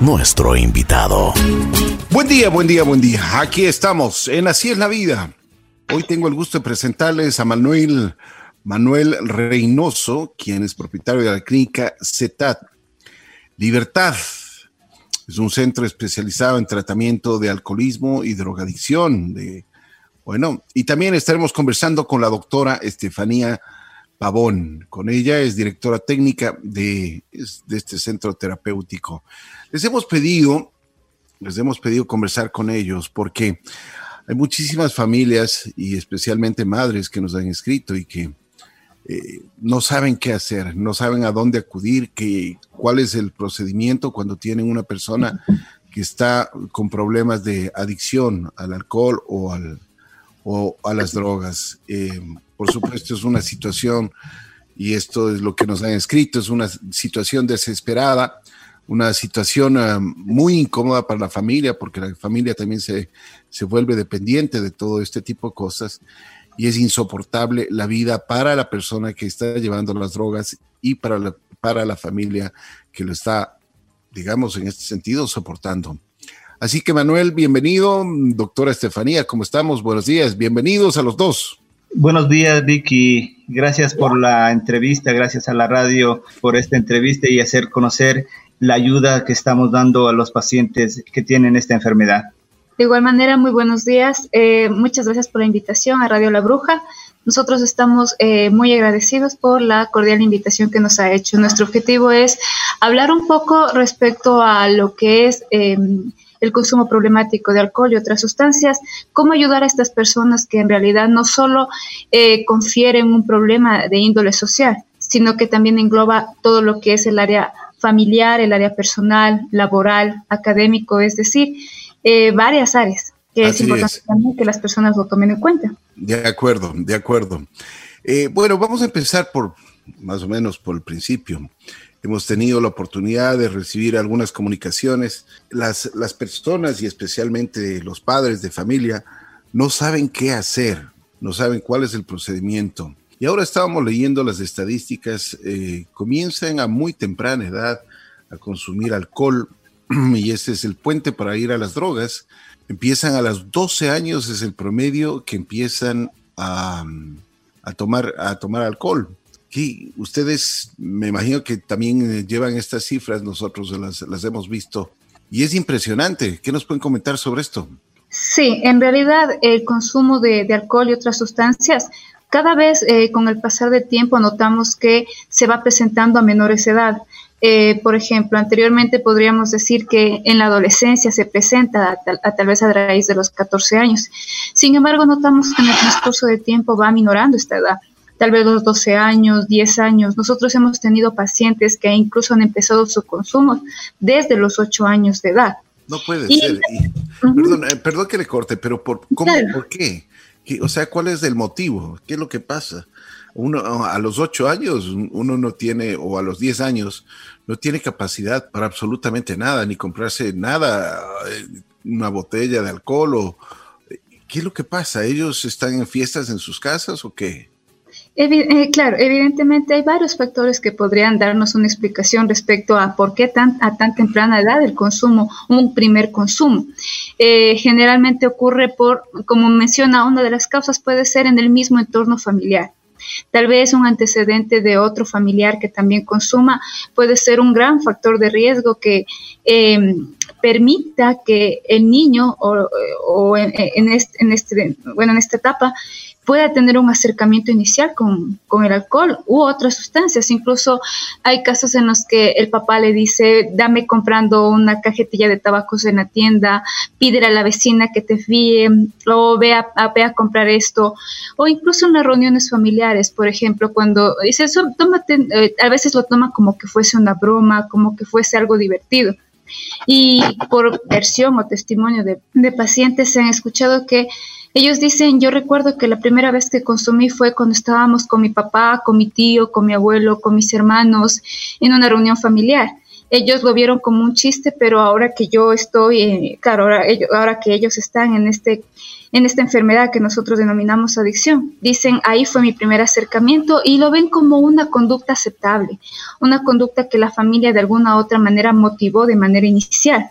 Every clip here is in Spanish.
nuestro invitado. Buen día, buen día, buen día. Aquí estamos en Así es la vida. Hoy tengo el gusto de presentarles a Manuel, Manuel Reynoso, quien es propietario de la clínica CETAT. Libertad es un centro especializado en tratamiento de alcoholismo y drogadicción. De, bueno, y también estaremos conversando con la doctora Estefanía Pavón. Con ella es directora técnica de, este centro terapéutico. Les hemos pedido, les hemos pedido conversar con ellos porque hay muchísimas familias y especialmente madres que nos han escrito y que eh, no saben qué hacer, no saben a dónde acudir, que, cuál es el procedimiento cuando tienen una persona que está con problemas de adicción al alcohol o, al, o a las drogas. Eh, por supuesto, es una situación, y esto es lo que nos han escrito, es una situación desesperada, una situación ah, muy incómoda para la familia, porque la familia también se, se vuelve dependiente de todo este tipo de cosas y es insoportable la vida para la persona que está llevando las drogas y para la, para la familia que lo está, digamos, en este sentido, soportando. Así que Manuel, bienvenido. Doctora Estefanía, ¿cómo estamos? Buenos días. Bienvenidos a los dos. Buenos días, Vicky. Gracias por la entrevista, gracias a la radio por esta entrevista y hacer conocer la ayuda que estamos dando a los pacientes que tienen esta enfermedad. De igual manera, muy buenos días. Eh, muchas gracias por la invitación a Radio La Bruja. Nosotros estamos eh, muy agradecidos por la cordial invitación que nos ha hecho. Nuestro objetivo es hablar un poco respecto a lo que es em, el consumo problemático de alcohol y otras sustancias, cómo ayudar a estas personas que en realidad no solo eh, confieren un problema de índole social, sino que también engloba todo lo que es el área familiar, el área personal, laboral, académico, es decir, eh, varias áreas que es importante también que las personas lo tomen en cuenta. De acuerdo, de acuerdo. Eh, bueno, vamos a empezar por más o menos por el principio hemos tenido la oportunidad de recibir algunas comunicaciones. Las, las personas y especialmente los padres de familia no saben qué hacer, no saben cuál es el procedimiento. Y ahora estábamos leyendo las estadísticas, eh, comienzan a muy temprana edad a consumir alcohol y ese es el puente para ir a las drogas. Empiezan a los 12 años, es el promedio que empiezan a, a tomar, a tomar alcohol ustedes me imagino que también eh, llevan estas cifras, nosotros las, hemos visto y es impresionante. ¿Qué nos pueden comentar sobre esto? Sí, en realidad el consumo de, alcohol y otras sustancias, cada vez eh, con el pasar del tiempo notamos que se va presentando a menores edad. Eh, por ejemplo, anteriormente podríamos decir que en la adolescencia se presenta a, tal vez a raíz de los 14 años. Sin embargo, notamos que en el transcurso del tiempo va minorando esta edad tal vez los 12 años, 10 años. Nosotros hemos tenido pacientes que incluso han empezado su consumo desde los 8 años de edad. No puede ser. Eh, perdón, que le corte, pero ¿por, cómo, ¿por qué? O sea, ¿cuál es el motivo? ¿Qué es lo que pasa? Uno a los 8 años, uno no tiene, o a los 10 años, no tiene capacidad para absolutamente nada, ni comprarse nada, eh, una botella de alcohol o... ¿Qué es lo que pasa? ¿Ellos están en fiestas en sus casas o qué? Eh, claro, evidentemente hay varios factores que podrían darnos una explicación respecto a por qué tan, a tan temprana edad el consumo, un primer consumo. Eh, generalmente ocurre por, como menciona, una de las causas puede ser en el mismo entorno familiar. Tal vez un antecedente de otro familiar que también consuma puede ser un gran factor de riesgo que eh, permita que el niño o, en, este, en, este, bueno, en esta etapa pueda tener un acercamiento inicial con, el alcohol u otras sustancias. Incluso hay casos en los que el papá le dice, dame comprando una cajetilla de tabacos en la tienda, pídele a la vecina que te fíe, o ve a, a comprar esto, o incluso en las reuniones familiares, por ejemplo, cuando dice, tómate, eh, a veces lo toma como que fuese una broma, como que fuese algo divertido. Y por versión o testimonio de pacientes se han escuchado que ellos dicen, yo recuerdo que la primera vez que consumí fue cuando estábamos con mi papá, con mi tío, con mi abuelo, con mis hermanos, en una reunión familiar. ellos lo vieron como un chiste, pero ahora que yo estoy, claro, ahora, ahora que ellos están en este en esta enfermedad que nosotros denominamos adicción. Dicen, ahí fue mi primer acercamiento y lo ven como una conducta aceptable, una conducta que la familia de alguna u otra manera motivó de manera inicial.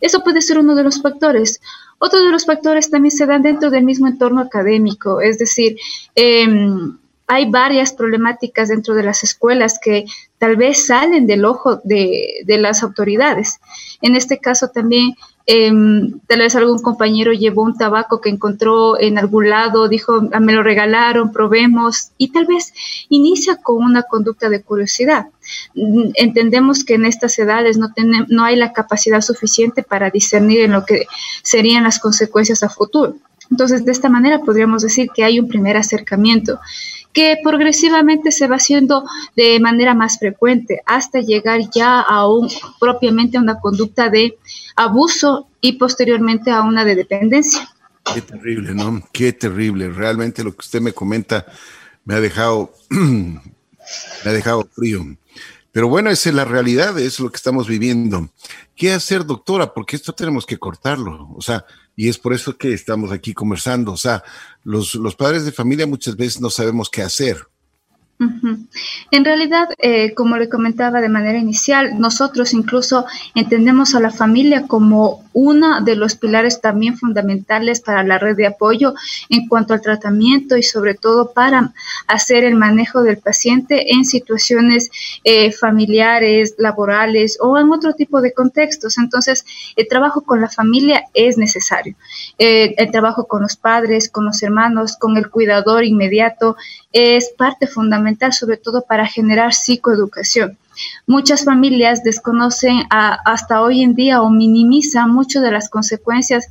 Eso puede ser uno de los factores. Otro de los factores también se dan dentro del mismo entorno académico, es decir, em, hay varias problemáticas dentro de las escuelas que tal vez salen del ojo de, las autoridades. En este caso también Em, tal vez algún compañero llevó un tabaco que encontró en algún lado, dijo, ah, me lo regalaron, probemos, y tal vez inicia con una conducta de curiosidad. Mm, entendemos que en estas edades no, no hay la capacidad suficiente para discernir en lo que serían las consecuencias a futuro. Entonces, de esta manera podríamos decir que hay un primer acercamiento que progresivamente se va haciendo de manera más frecuente hasta llegar ya a un propiamente a una conducta de abuso y posteriormente a una de dependencia. Qué terrible, ¿no? Qué terrible. Realmente lo que usted me comenta me ha dejado, me ha dejado frío. Pero bueno, esa es la realidad, es lo que estamos viviendo. ¿Qué hacer, doctora? Porque esto tenemos que cortarlo. O sea, y es por eso que estamos aquí conversando. O sea, los, los padres de familia muchas veces no sabemos qué hacer. En realidad, eh, como le comentaba de manera inicial, nosotros incluso entendemos a la familia como uno de los pilares también fundamentales para la red de apoyo en cuanto al tratamiento y sobre todo para hacer el manejo del paciente en situaciones eh, familiares, laborales o en otro tipo de contextos. Entonces, el trabajo con la familia es necesario. Eh, el trabajo con los padres, con los hermanos, con el cuidador inmediato es parte fundamental, sobre todo para generar psicoeducación. Muchas familias desconocen hasta hoy en día o minimizan mucho de las consecuencias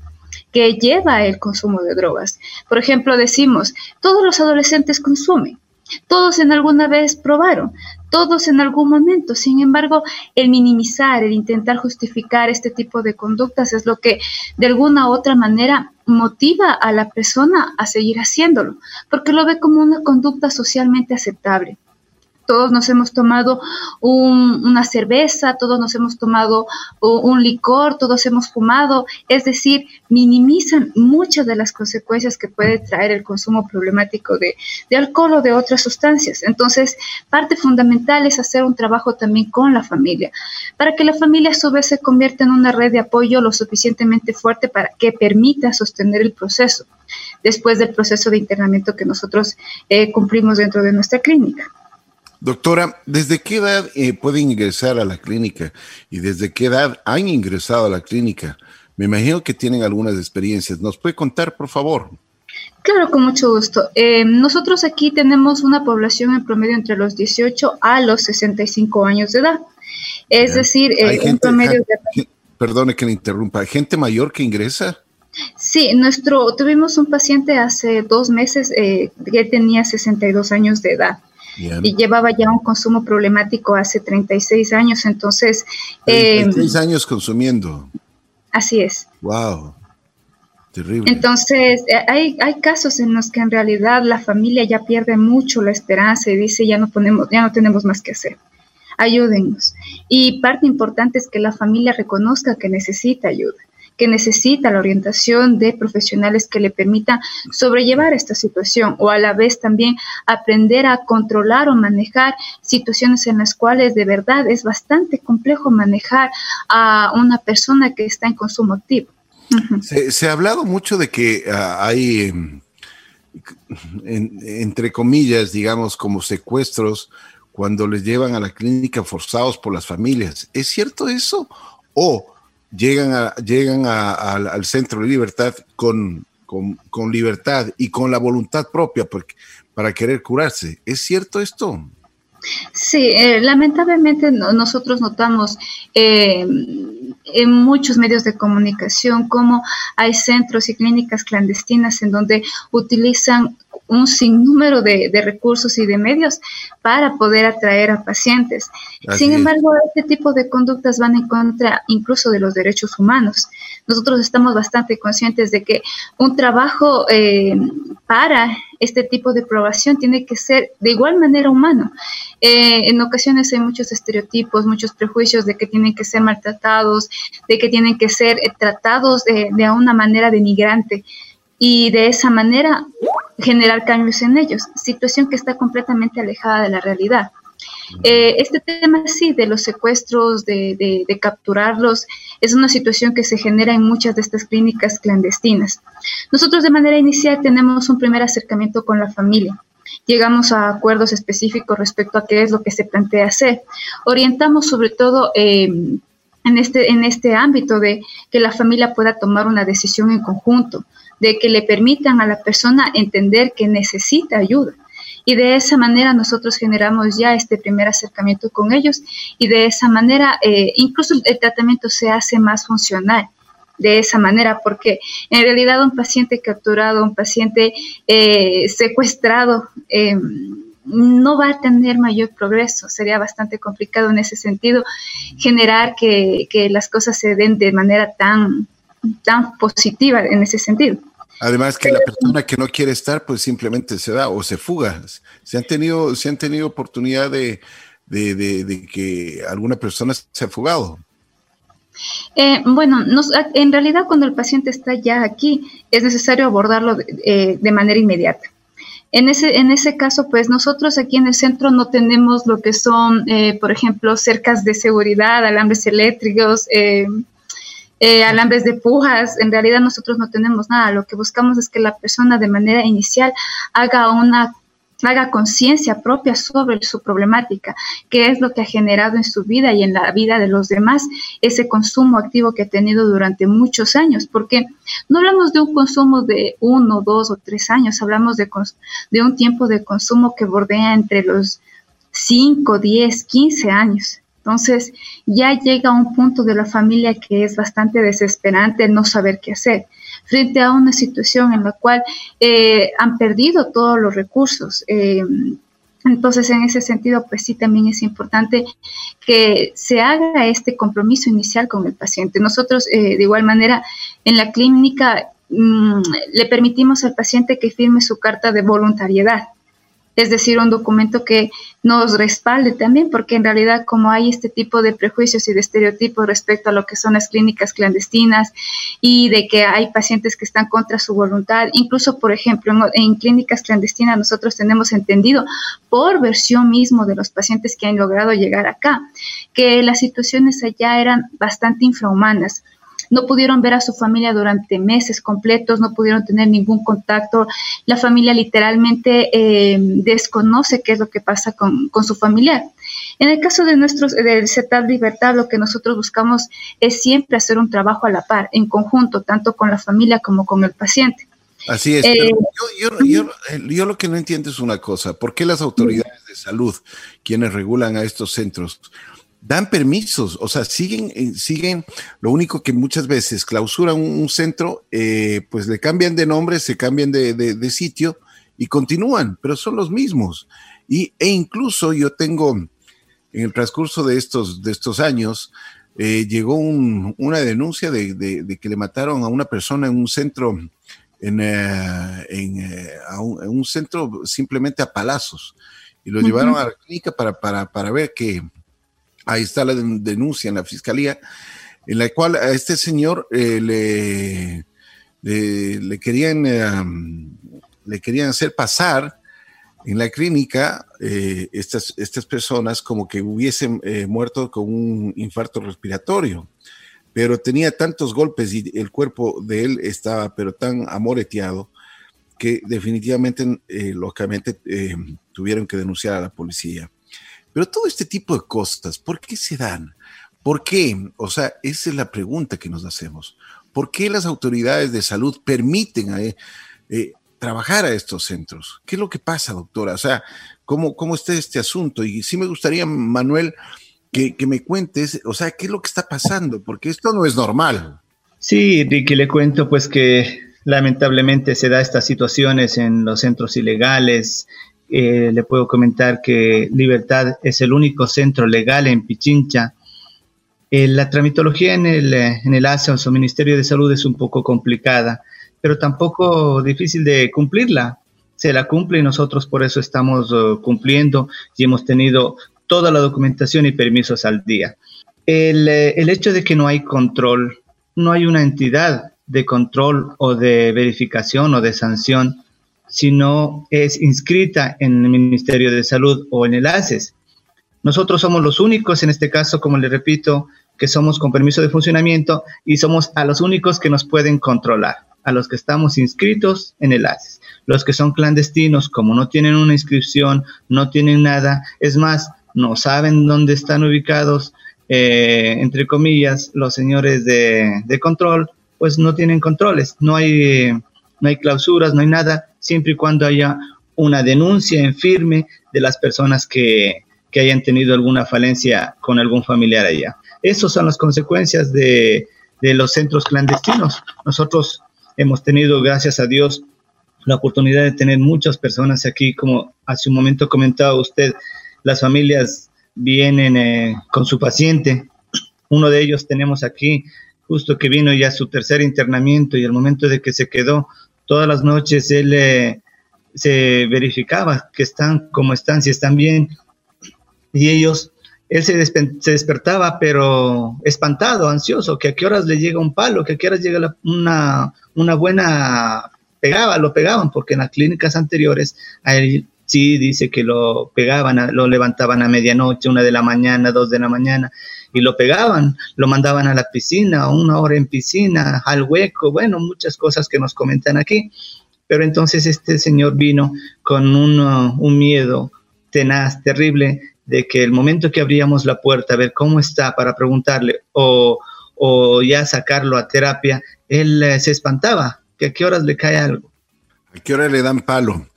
que lleva el consumo de drogas. Por ejemplo, decimos, todos los adolescentes consumen, todos en alguna vez probaron, todos en algún momento. Sin embargo, el minimizar, el intentar justificar este tipo de conductas es lo que de alguna u otra manera motiva a la persona a seguir haciéndolo, porque lo ve como una conducta socialmente aceptable todos nos hemos tomado una cerveza, todos nos hemos tomado un licor, todos hemos fumado, es decir, minimizan muchas de las consecuencias que puede traer el consumo problemático de, alcohol o de otras sustancias. Entonces, parte fundamental es hacer un trabajo también con la familia, para que la familia a su vez se convierta en una red de apoyo lo suficientemente fuerte para que permita sostener el proceso después del proceso de internamiento que nosotros eh, cumplimos dentro de nuestra clínica. Doctora, ¿desde qué edad eh, pueden ingresar a la clínica y desde qué edad han ingresado a la clínica? Me imagino que tienen algunas experiencias. ¿Nos puede contar, por favor? Claro, con mucho gusto. Eh, nosotros aquí tenemos una población en promedio entre los 18 a los 65 años de edad. Es decir, eh, un promedio de... Perdone que le interrumpa. ¿Gente mayor que ingresa? Sí, nuestro, tuvimos un paciente hace dos meses que tenía 62 años de edad y llevaba ya un consumo problemático hace 36 años, entonces... 36 eh, años consumiendo. Así es. Wow. Terrible. Entonces, eh, hay, hay casos en los que en realidad la familia ya pierde mucho la esperanza y dice, ya no, ponemos, ya no tenemos más que hacer. Ayúdennos. Y parte importante es que la familia reconozca que necesita ayuda que necesita la orientación de profesionales que le permitan sobrellevar esta situación o a la vez también aprender a controlar o manejar situaciones en las cuales de verdad es bastante complejo manejar a una persona que está en consumo activo. se, ha hablado mucho de que ah, hay, em, entre comillas, digamos, como secuestros cuando les llevan a la clínica forzados por las familias. ¿Es cierto eso? ¿O llegan, a, llegan al centro de libertad con, con, libertad y con la voluntad propia porque, para querer curarse. ¿Es cierto esto? Sí, eh, lamentablemente nosotros notamos eh, en muchos medios de comunicación cómo hay centros y clínicas clandestinas en donde utilizan un sinnúmero de, recursos y de medios para poder atraer a pacientes. Sin embargo, este tipo de conductas van en contra incluso de los derechos humanos. Nosotros estamos bastante conscientes de que un trabajo eh, para este tipo de probación tiene que ser de igual manera humano. Eh, en ocasiones hay muchos estereotipos, muchos prejuicios de que tienen que ser maltratados, de que tienen que ser eh, tratados de, de una manera denigrante y de esa manera generar cambios en ellos, situación que está completamente alejada de la realidad. Eh, este tema sí, de los secuestros, de, capturarlos, es una situación que se genera en muchas de estas clínicas clandestinas. Nosotros de manera inicial tenemos un primer acercamiento con la familia. Llegamos a acuerdos específicos respecto a qué es lo que se plantea hacer. Orientamos sobre todo eh, en, este, en este ámbito de que la familia pueda tomar una decisión en conjunto, de que le permitan a la persona entender que necesita ayuda. Y de esa manera nosotros generamos ya este primer acercamiento con ellos y de esa manera eh, incluso el tratamiento se hace más funcional de esa manera, porque en realidad un paciente capturado, un paciente eh, secuestrado, em, no va a tener mayor progreso. Sería bastante complicado en ese sentido generar que, que las cosas se den de manera tan, tan positiva en ese sentido. Además que la persona que no quiere estar, pues simplemente se da o se fuga. Se han tenido, se han tenido oportunidad de, que alguna persona se ha fugado. Eh, bueno, en realidad cuando el paciente está ya aquí, es necesario abordarlo de, eh, manera inmediata. En ese, en ese caso, pues nosotros aquí en el centro no tenemos lo que son, eh, por ejemplo, cercas de seguridad, alambres eléctricos, eh, alambres de pujas, en realidad nosotros no tenemos nada. Lo que buscamos es que la persona de manera inicial haga una haga conciencia propia sobre su problemática, qué es lo que ha generado en su vida y en la vida de los demás ese consumo activo que ha tenido durante muchos años, porque no hablamos de un consumo de uno, dos o tres años, hablamos de, de un tiempo de consumo que bordea entre los cinco, diez, quince años. Entonces ya llega un punto de la familia que es bastante desesperante no saber qué hacer frente a una situación en la cual eh, han perdido todos los recursos. Eh, entonces, en ese sentido, pues sí, también es importante que se haga este compromiso inicial con el paciente. Nosotros, eh, de igual manera, en la clínica mm, le permitimos al paciente que firme su carta de voluntariedad es decir, un documento que nos respalde también, porque en realidad como hay este tipo de prejuicios y de estereotipos respecto a lo que son las clínicas clandestinas y de que hay pacientes que están contra su voluntad, incluso por ejemplo en, clínicas clandestinas nosotros tenemos entendido por versión mismo de los pacientes que han logrado llegar acá, que las situaciones allá eran bastante infrahumanas no pudieron ver a su familia durante meses completos, no pudieron tener ningún contacto. La familia literalmente eh, desconoce qué es lo que pasa con, su familiar. En el caso de nuestros, del CETAP Libertad, lo que nosotros buscamos es siempre hacer un trabajo a la par, en conjunto, tanto con la familia como con el paciente. Así es. Eh, yo, yo, lo que no entiendo es una cosa, ¿por qué las autoridades de salud, quienes regulan a estos centros, dan permisos, o sea, siguen, eh, siguen, lo único que muchas veces clausuran un, centro, eh, pues le cambian de nombre, se cambian de, sitio y continúan, pero son los mismos. Y, e incluso yo tengo, en el transcurso de estos, de estos años, eh, llegó una denuncia de, que le mataron a una persona en un centro, en, un, centro simplemente a palazos, y lo llevaron a la clínica para, para, para ver que Ahí está la denuncia en la fiscalía, en la cual a este señor eh, le, le, querían, eh, le querían hacer pasar en la clínica eh, estas, estas personas como que hubiesen muerto con un infarto respiratorio, pero tenía tantos golpes y el cuerpo de él estaba pero tan amoreteado que definitivamente, lógicamente, tuvieron que denunciar a la policía. Pero todo este tipo de cosas, ¿por qué se dan? ¿Por qué? O sea, esa es la pregunta que nos hacemos. ¿Por qué las autoridades de salud permiten eh, eh, trabajar a estos centros? ¿Qué es lo que pasa, doctora? O sea, ¿cómo, cómo está este asunto? Y sí me gustaría, Manuel, que, me cuentes, o sea, ¿qué es lo que está pasando? Porque esto no es normal. Sí, Ricky, le cuento pues que lamentablemente se da estas situaciones en los centros ilegales. Eh, le puedo comentar que Libertad es el único centro legal en Pichincha. Eh, la tramitología en el, en el ASEAN o Ministerio de Salud es un poco complicada, pero tampoco difícil de cumplirla. Se la cumple y nosotros por eso estamos uh, cumpliendo y hemos tenido toda la documentación y permisos al día. El, eh, el hecho de que no hay control, no hay una entidad de control o de verificación o de sanción, sino es inscrita en el Ministerio de Salud o en el ACES. Nosotros somos los únicos, en este caso, como le repito, que somos con permiso de funcionamiento y somos a los únicos que nos pueden controlar, a los que estamos inscritos en el ACES. Los que son clandestinos, como no tienen una inscripción, no tienen nada, es más, no saben dónde están ubicados, eh, entre comillas, los señores de, de control, pues no tienen controles, no hay, no hay clausuras, no hay nada, siempre y cuando haya una denuncia en firme de las personas que, que hayan tenido alguna falencia con algún familiar allá. Esas son las consecuencias de, de los centros clandestinos. Nosotros hemos tenido, gracias a Dios, la oportunidad de tener muchas personas aquí, como hace un momento comentaba usted, las familias vienen eh, con su paciente. Uno de ellos tenemos aquí justo que vino ya su tercer internamiento y el momento de que se quedó, todas las noches él eh, se verificaba que están como están, si están bien. Y ellos, él se, se, despertaba, pero espantado, ansioso, que a qué horas le llega un palo, que a qué horas llega una, una buena pegaba, lo pegaban, porque en las clínicas anteriores a él sí dice que lo pegaban, lo levantaban a medianoche, una de la mañana, dos de la mañana, y lo pegaban, lo mandaban a la piscina, una hora en piscina, al hueco, bueno, muchas cosas que nos comentan aquí. Pero entonces este señor vino con un, un miedo tenaz, terrible, de que el momento que abríamos la puerta a ver cómo está para preguntarle o, o ya sacarlo a terapia, él eh, se espantaba, que a qué horas le cae algo. ¿A qué hora le dan palo?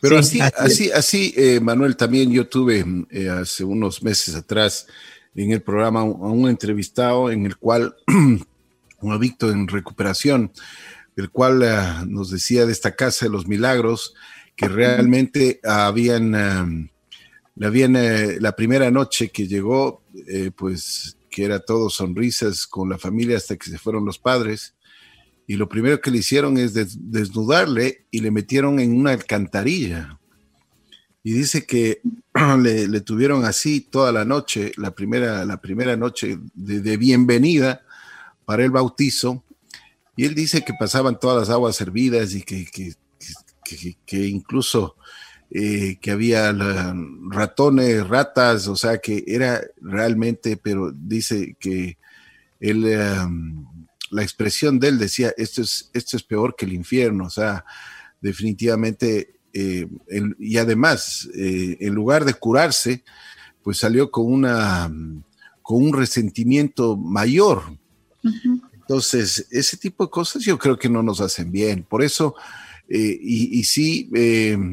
Pero sí, así, así, así, eh, Manuel, también yo tuve eh, hace unos meses atrás en el programa a un entrevistado en el cual, un adicto en recuperación, el cual uh, nos decía de esta casa de los milagros que realmente habían, uh, habían uh, la primera noche que llegó, eh, pues que era todo sonrisas con la familia hasta que se fueron los padres. Y lo primero que le hicieron es des desnudarle y le metieron en una alcantarilla y dice que le, le, tuvieron así toda la noche, la primera, la primera noche de, bienvenida para el bautizo, y él dice que pasaban todas las aguas servidas y que, que, que, incluso eh, que había ratones, ratas, o sea que era realmente, pero dice que um, la expresión de él decía, esto es, esto es peor que el infierno, o sea, definitivamente eh, el, y además, eh, en lugar de curarse, pues salió con una con un resentimiento mayor. Uh -huh. Entonces, ese tipo de cosas yo creo que no nos hacen bien. Por eso, eh, y, y, sí,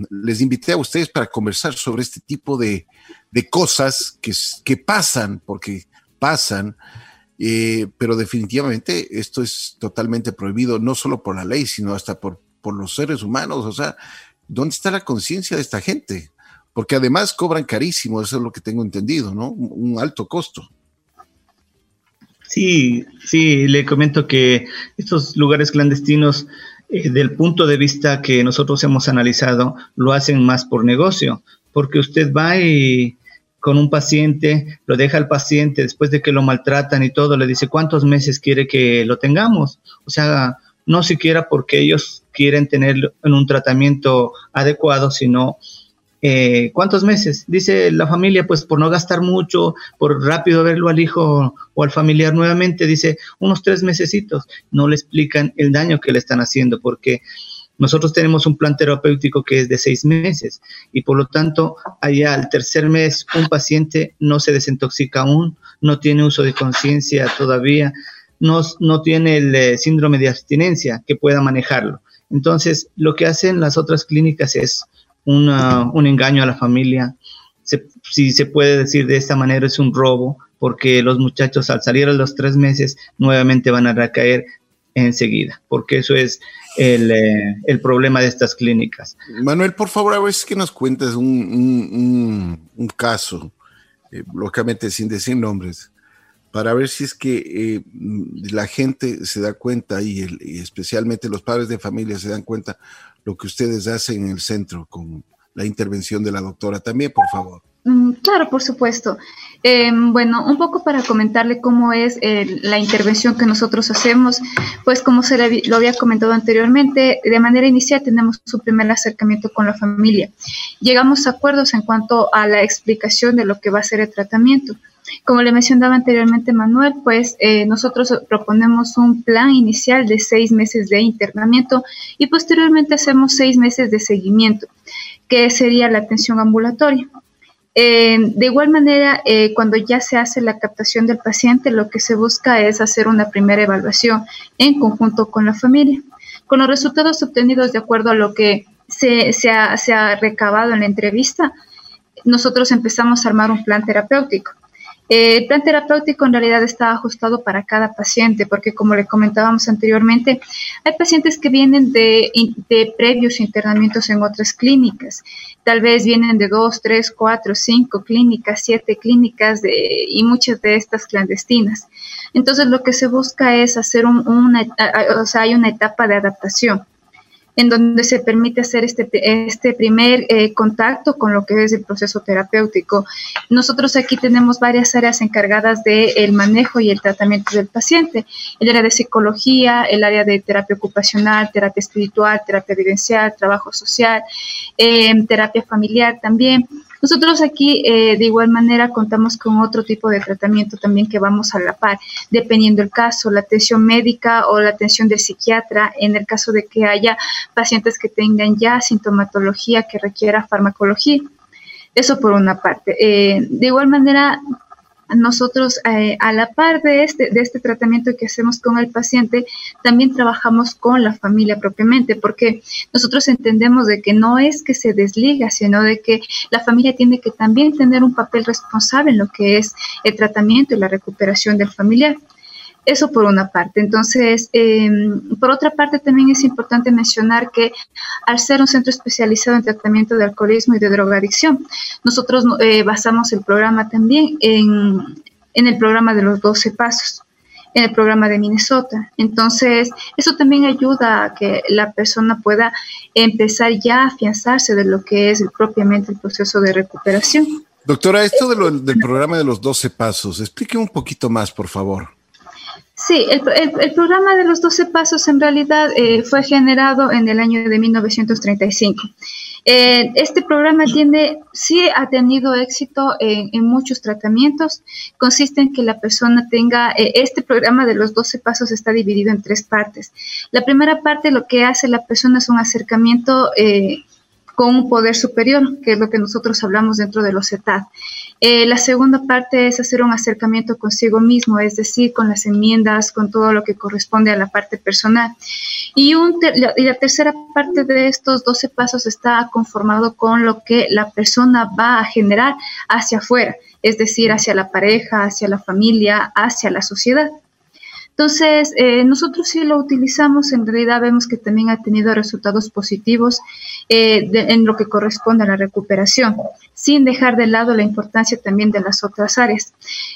les invité a ustedes para conversar sobre este tipo de, de cosas que, que, pasan, porque pasan, eh, pero definitivamente esto es totalmente prohibido, no solo por la ley, sino hasta por, por los seres humanos. O sea, ¿dónde está la conciencia de esta gente? Porque además cobran carísimo, eso es lo que tengo entendido, ¿no? Un, alto costo. Sí, sí, le comento que estos lugares clandestinos, eh, del punto de vista que nosotros hemos analizado, lo hacen más por negocio, porque usted va y con un paciente, lo deja al paciente después de que lo maltratan y todo, le dice cuántos meses quiere que lo tengamos. O sea, no siquiera porque ellos quieren tener en un tratamiento adecuado, sino eh, ¿cuántos meses? Dice la familia, pues por no gastar mucho, por rápido verlo al hijo o al familiar nuevamente, dice unos tres mesecitos. No le explican el daño que le están haciendo, porque nosotros tenemos un plan terapéutico que es de seis meses y por lo tanto allá al tercer mes un paciente no se desintoxica aún, no tiene uso de conciencia todavía, no, no tiene el eh, síndrome de abstinencia que pueda manejarlo. Entonces, lo que hacen las otras clínicas es una, un engaño a la familia. Si se puede decir de esta manera, es un robo, porque los muchachos al salir a los tres meses nuevamente van a recaer enseguida, porque eso es el, eh, el, problema de estas clínicas. Manuel, por favor, a si que nos cuentes un, un, un, caso, eh, lógicamente sin decir nombres, para ver si es que eh, la gente se da cuenta y, el, especialmente los padres de familia se dan cuenta lo que ustedes hacen en el centro con la intervención de la doctora. También, por favor. Mm, claro, por supuesto. Eh, bueno, un poco para comentarle cómo es eh, la intervención que nosotros hacemos, pues como se lo había comentado anteriormente, de manera inicial tenemos su primer acercamiento con la familia. Llegamos a acuerdos en cuanto a la explicación de lo que va a ser el tratamiento. Como le mencionaba anteriormente Manuel, pues eh, nosotros proponemos un plan inicial de seis meses de internamiento y posteriormente hacemos seis meses de seguimiento, que sería la atención ambulatoria. Eh, de igual manera, eh, cuando ya se hace la captación del paciente, lo que se busca es hacer una primera evaluación en conjunto con la familia. Con los resultados obtenidos de acuerdo a lo que se, ha recabado en la entrevista, nosotros empezamos a armar un plan terapéutico. Eh, el plan terapéutico en realidad está ajustado para cada paciente, porque como le comentábamos anteriormente, hay pacientes que vienen de, previos internamientos en otras clínicas. Tal vez vienen de dos, tres, cuatro, cinco clínicas, siete clínicas y muchas de estas clandestinas. Entonces lo que se busca es hacer una, o sea, hay una etapa de adaptación en donde se permite hacer este, este primer eh, contacto con lo que es el proceso terapéutico. Nosotros aquí tenemos varias áreas encargadas del manejo y el tratamiento del paciente, el área de psicología, el área de terapia ocupacional, terapia espiritual, terapia vivencial, trabajo social, eh, terapia familiar también. Nosotros aquí eh, de igual manera contamos con otro tipo de tratamiento también que vamos a la par, dependiendo el caso, la atención médica o la atención del psiquiatra, en el caso de que haya pacientes que tengan ya sintomatología que requiera farmacología. Eso por una parte. Eh, de igual manera, nosotros eh, a la par de este, de este tratamiento que hacemos con el paciente, también trabajamos con la familia propiamente, porque nosotros entendemos de que no es que se desliga, sino de que la familia tiene que también tener un papel responsable en lo que es el tratamiento y la recuperación del familiar. Eso por una parte. Entonces, em, por otra parte, también es importante mencionar que al ser un centro especializado en tratamiento de alcoholismo y de drogadicción, nosotros eh, basamos el programa también en, en el programa de los 12 pasos en el programa de Minnesota. Entonces, eso también ayuda a que la persona pueda empezar ya a afianzarse de lo que es propiamente el proceso de recuperación. Doctora, esto del programa de los 12 pasos, explique un poquito más, por favor. Sí, el, el, programa de los 12 pasos en realidad eh, fue generado en el año de 1935. Eh, este programa tiene, sí ha tenido éxito en, en, muchos tratamientos. Consiste en que la persona tenga, eh, este programa de los 12 pasos está dividido en tres partes. La primera parte lo que hace la persona es un acercamiento con un poder superior, que es lo que nosotros hablamos dentro de los CETAD. Eh, la segunda parte es hacer un acercamiento consigo mismo, es decir, con las enmiendas, con todo lo que corresponde a la parte personal. Y, la tercera parte de estos 12 pasos está conformado con lo que la persona va a generar hacia afuera, es decir, hacia la pareja, hacia la familia, hacia la sociedad. Entonces, eh, nosotros sí lo utilizamos, en realidad vemos que también ha tenido resultados positivos eh, en lo que corresponde a la recuperación, sin dejar de lado la importancia también de las otras áreas.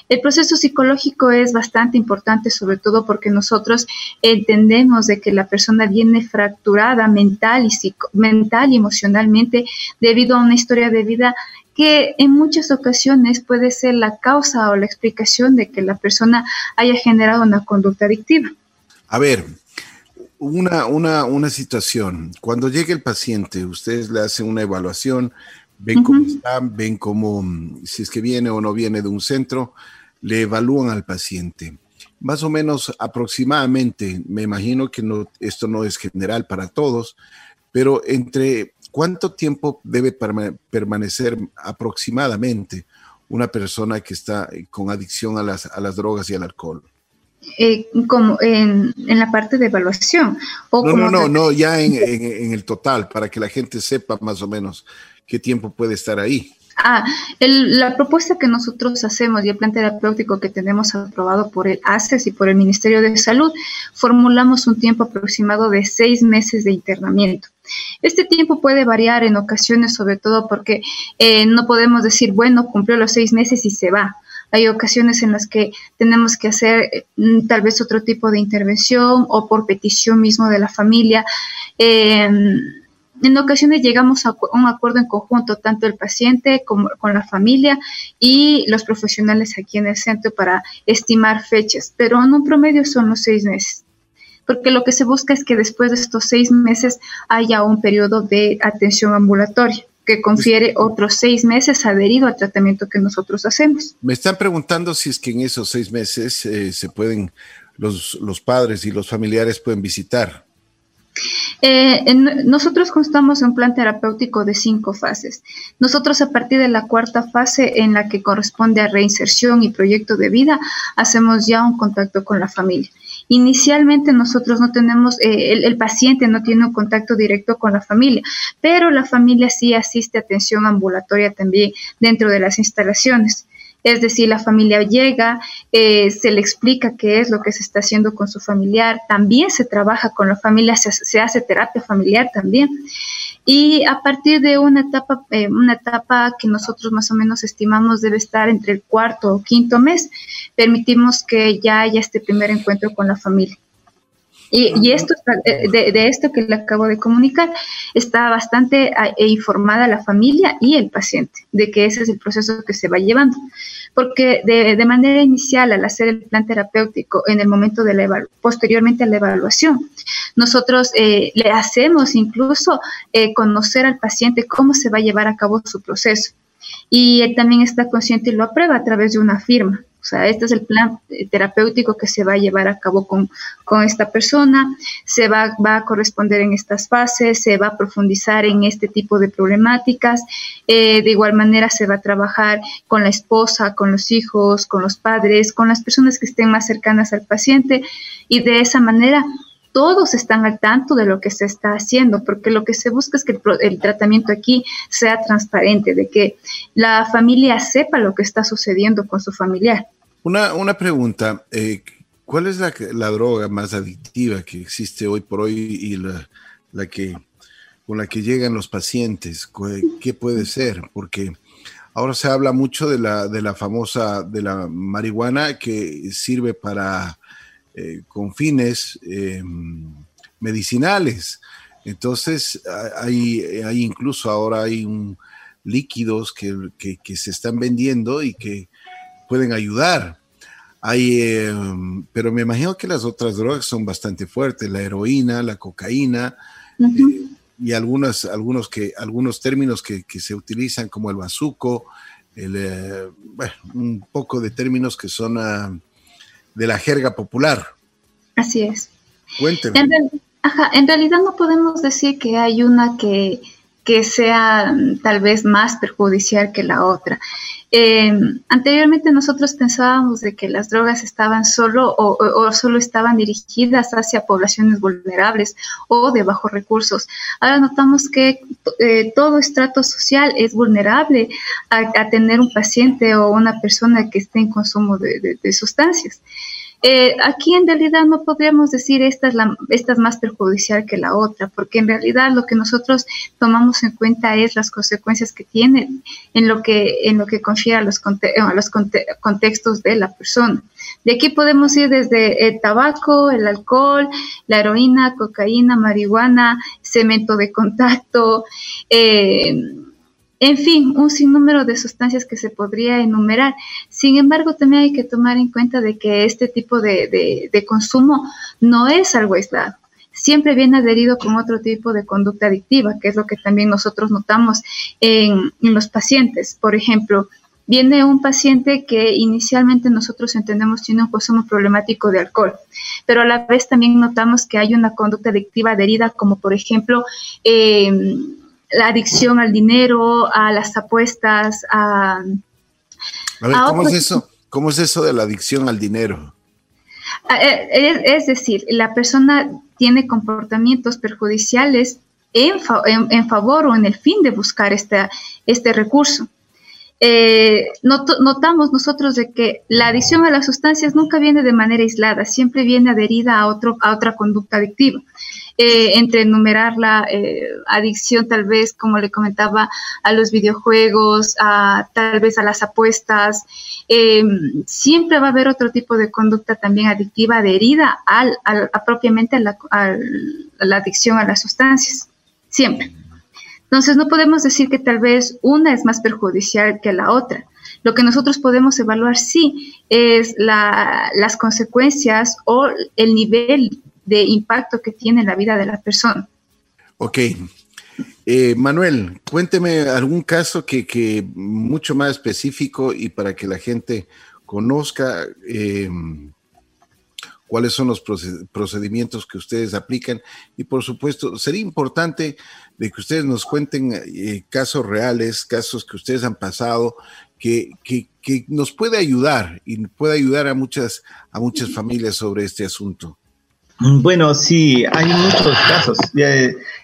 El proceso psicológico es bastante importante, sobre todo porque nosotros entendemos de que la persona viene fracturada mental y, mental y emocionalmente debido a una historia de vida que en muchas ocasiones puede ser la causa o la explicación de que la persona haya generado una conducta adictiva. A ver, una, una, una situación. Cuando llega el paciente, ustedes le hacen una evaluación, ven cómo está, ven cómo, si es que viene o no viene de un centro, le evalúan al paciente. Más o menos aproximadamente, me imagino que no, esto no es general para todos, pero entre ¿Cuánto tiempo debe permanecer aproximadamente una persona que está eh, con adicción a las, a las drogas y al alcohol? Eh, como en, la parte de evaluación. O no, no, no, no, ya en, en, el total, para que la gente sepa más o menos qué tiempo puede estar ahí. Ah, la propuesta que nosotros hacemos y el plan terapéutico que tenemos aprobado por el ACES y por el Ministerio de Salud, formulamos un tiempo aproximado de seis meses de internamiento. Este tiempo puede variar en ocasiones, sobre todo porque eh, no podemos decir, bueno, cumplió los seis meses y se va. Hay ocasiones en las que tenemos que hacer mm, tal vez otro tipo de intervención o por petición mismo de la familia. Eh, en ocasiones llegamos a un acuerdo en conjunto, tanto el paciente como con la familia y los profesionales aquí en el centro para estimar fechas, pero en un promedio son los seis meses, porque lo que se busca es que después de estos seis meses haya un periodo de atención ambulatoria que confiere otros seis meses adherido al tratamiento que nosotros hacemos. Me están preguntando si es que en esos seis meses eh, se pueden, los, los padres y los familiares pueden visitar. Eh, nosotros constamos en un plan terapéutico de cinco fases. Nosotros a partir de la cuarta fase en la que corresponde a reinserción y proyecto de vida, hacemos ya un contacto con la familia. Inicialmente nosotros no tenemos, eh, el, paciente no tiene un contacto directo con la familia, pero la familia sí asiste a atención ambulatoria también dentro de las instalaciones. Es decir, la familia llega, eh, se le explica qué es lo que se está haciendo con su familiar, también se trabaja con la familia, se, hace terapia familiar también. Y a partir de una etapa, eh, una etapa que nosotros más o menos estimamos debe estar entre el cuarto o quinto mes, permitimos que ya haya este primer encuentro con la familia. Y, esto de, de, esto que le acabo de comunicar, está bastante e informada la familia y el paciente de que ese es el proceso que se va llevando. Porque de, de manera inicial, al hacer el plan terapéutico, en el momento de la posteriormente a la evaluación, nosotros eh, le hacemos incluso eh, conocer al paciente cómo se va a llevar a cabo su proceso. Y él también está consciente y lo aprueba a través de una firma. O sea, este es el plan eh, terapéutico que se va a llevar a cabo con, esta persona, se va, va, a corresponder en estas fases, se va a profundizar en este tipo de problemáticas. Eh, de igual manera, se va a trabajar con la esposa, con los hijos, con los padres, con las personas que estén más cercanas al paciente y de esa manera todos están al tanto de lo que se está haciendo, porque lo que se busca es que el, tratamiento aquí sea transparente, de que la familia sepa lo que está sucediendo con su familiar. Una, una pregunta, eh, ¿cuál es la, droga más adictiva que existe hoy por hoy y la, que con la que llegan los pacientes? ¿Qué puede ser? Porque ahora se habla mucho de la, de la famosa, de la marihuana que sirve para eh, con fines eh, medicinales. Entonces, hay, hay, incluso ahora hay un, líquidos que, se están vendiendo y que pueden ayudar. Hay, eh, pero me imagino que las otras drogas son bastante fuertes, la heroína, la cocaína y algunas, algunos, que, algunos términos que, se utilizan como el bazuco, un poco de términos que son ah, de la jerga popular. Así es. Cuénteme. En, realidad no podemos decir que hay una que, sea mm, tal vez más perjudicial que la otra. Em, anteriormente nosotros pensábamos de que las drogas estaban solo o, solo estaban dirigidas hacia poblaciones vulnerables o de bajos recursos. Ahora notamos que eh, todo estrato social es vulnerable a, tener un paciente o una persona que esté en consumo de sustancias. Eh, aquí en realidad no podríamos decir esta es, la, esta es más perjudicial que la otra, porque en realidad lo que nosotros tomamos en cuenta es las consecuencias que tiene en lo que, en lo que confiere a los, a los contextos de la persona. De aquí podemos ir desde el tabaco, el alcohol, la heroína, cocaína, marihuana, cemento de contacto, eh, en fin, un sinnúmero de sustancias que se podría enumerar. Sin embargo, también hay que tomar en cuenta de que este tipo de, consumo no es algo aislado. Siempre viene adherido con otro tipo de conducta adictiva, que es lo que también nosotros notamos en, los pacientes. Por ejemplo, viene un paciente que inicialmente nosotros entendemos tiene un consumo problemático de alcohol, pero a la vez también notamos que hay una conducta adictiva adherida, como por ejemplo eh, la adicción al dinero, a las apuestas, a... A ver, ¿cómo es eso? ¿Cómo es eso de la adicción al dinero? Eh, es, decir, la persona tiene comportamientos perjudiciales en, en, favor o en el fin de buscar este, este recurso. eh, notamos nosotros de que la adicción a las sustancias nunca viene de manera aislada, siempre viene adherida a, otro, a otra conducta adictiva. Eh, entre enumerar la eh, adicción tal vez, como le comentaba, a los videojuegos, a, tal vez a las apuestas, siempre va a haber otro tipo de conducta también adictiva adherida al, a propiamente a la, la adicción a las sustancias, siempre. Entonces, no podemos decir que tal vez una es más perjudicial que la otra. Lo que nosotros podemos evaluar, sí, es las consecuencias o el nivel de impacto que tiene en la vida de la persona. Ok. Eh, Manuel, cuénteme algún caso que, mucho más específico y para que la gente conozca eh, cuáles son los procedimientos que ustedes aplican y por supuesto sería importante de que ustedes nos cuenten eh, casos reales, casos que ustedes han pasado, que, que, nos puede ayudar y puede ayudar a muchas, a muchas familias sobre este asunto. Bueno, sí, hay muchos casos.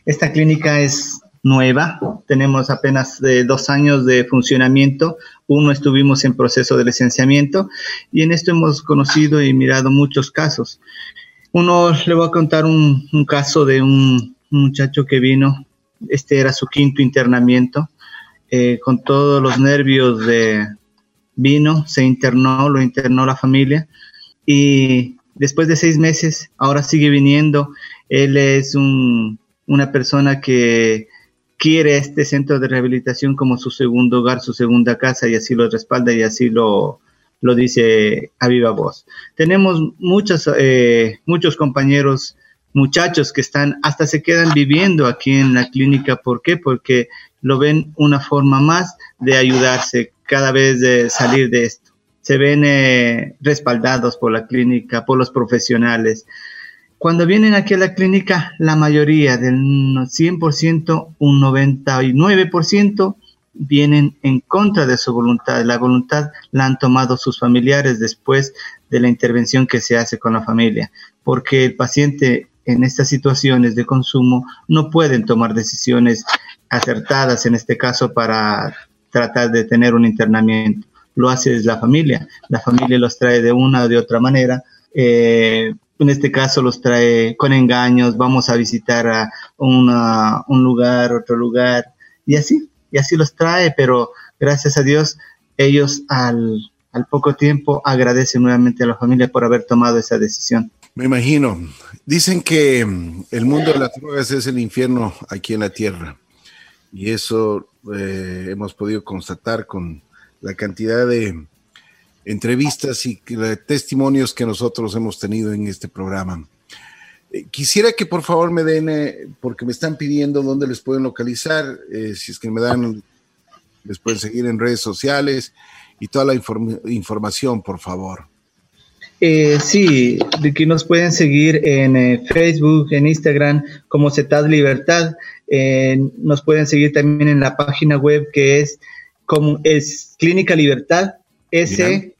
Esta clínica es nueva, tenemos apenas eh, dos años de funcionamiento, uno estuvimos en proceso de licenciamiento y en esto hemos conocido y mirado muchos casos. Uno, le voy a contar un, un caso de un muchacho que vino, este era su quinto internamiento, eh, con todos los nervios de vino, se internó, lo internó la familia y después de seis meses ahora sigue viniendo. Él es un, una persona que quiere este centro de rehabilitación como su segundo hogar, su segunda casa y así lo respalda y así lo, lo dice a viva voz. Tenemos muchos, eh, muchos compañeros, muchachos que están, hasta se quedan viviendo aquí en la clínica. ¿Por qué? Porque lo ven una forma más de ayudarse cada vez de salir de. Se ven eh, respaldados por la clínica, por los profesionales. Cuando vienen aquí a la clínica, la mayoría del 100%, un 99%, vienen en contra de su voluntad. La voluntad la han tomado sus familiares después de la intervención que se hace con la familia, porque el paciente en estas situaciones de consumo no pueden tomar decisiones acertadas, en este caso, para tratar de tener un internamiento. Lo hace la familia. La familia los trae de una o de otra manera. Eh, en este caso los trae con engaños, vamos a visitar a un lugar, otro lugar, y así, y así los trae, pero gracias a Dios ellos al, al poco tiempo agradecen nuevamente a la familia por haber tomado esa decisión. Me imagino. Dicen que mm, el mundo de las drogas es el infierno aquí en la tierra. Y eso eh, hemos podido constatar con la cantidad de entrevistas y testimonios que nosotros hemos tenido en este programa. Eh, quisiera que por favor me den, eh, porque me están pidiendo dónde les pueden localizar, eh, si es que me dan, les pueden seguir en redes sociales y toda la información, por favor. sí, de que nos pueden seguir en Facebook, en Instagram como CETAD Libertad. nos pueden seguir también en la página web que es, como, es Clínica Libertad S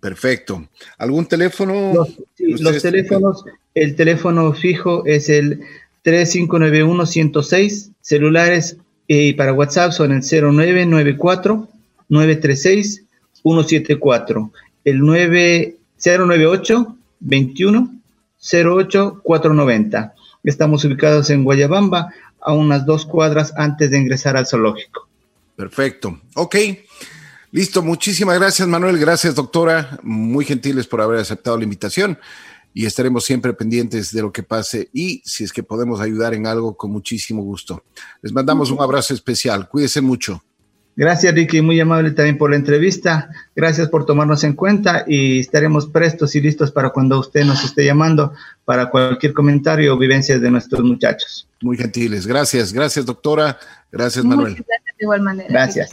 Perfecto. ¿Algún teléfono? Los, teléfonos, el teléfono fijo es el 3591-106, celulares y para WhatsApp son el 0994-936-174, el 9098 21 08 490. Estamos ubicados en Guayabamba, a unas dos cuadras antes de ingresar al zoológico. Perfecto. Ok. Listo, muchísimas gracias Manuel, gracias doctora, muy gentiles por haber aceptado la invitación y estaremos siempre pendientes de lo que pase y si es que podemos ayudar en algo con muchísimo gusto. Les mandamos un abrazo especial, cuídense mucho. Gracias Ricky, muy amable también por la entrevista, gracias por tomarnos en cuenta y estaremos prestos y listos para cuando usted nos esté llamando para cualquier comentario o vivencia de nuestros muchachos. Muy gentiles, gracias, gracias doctora, gracias Manuel. Gracias de igual manera. Gracias.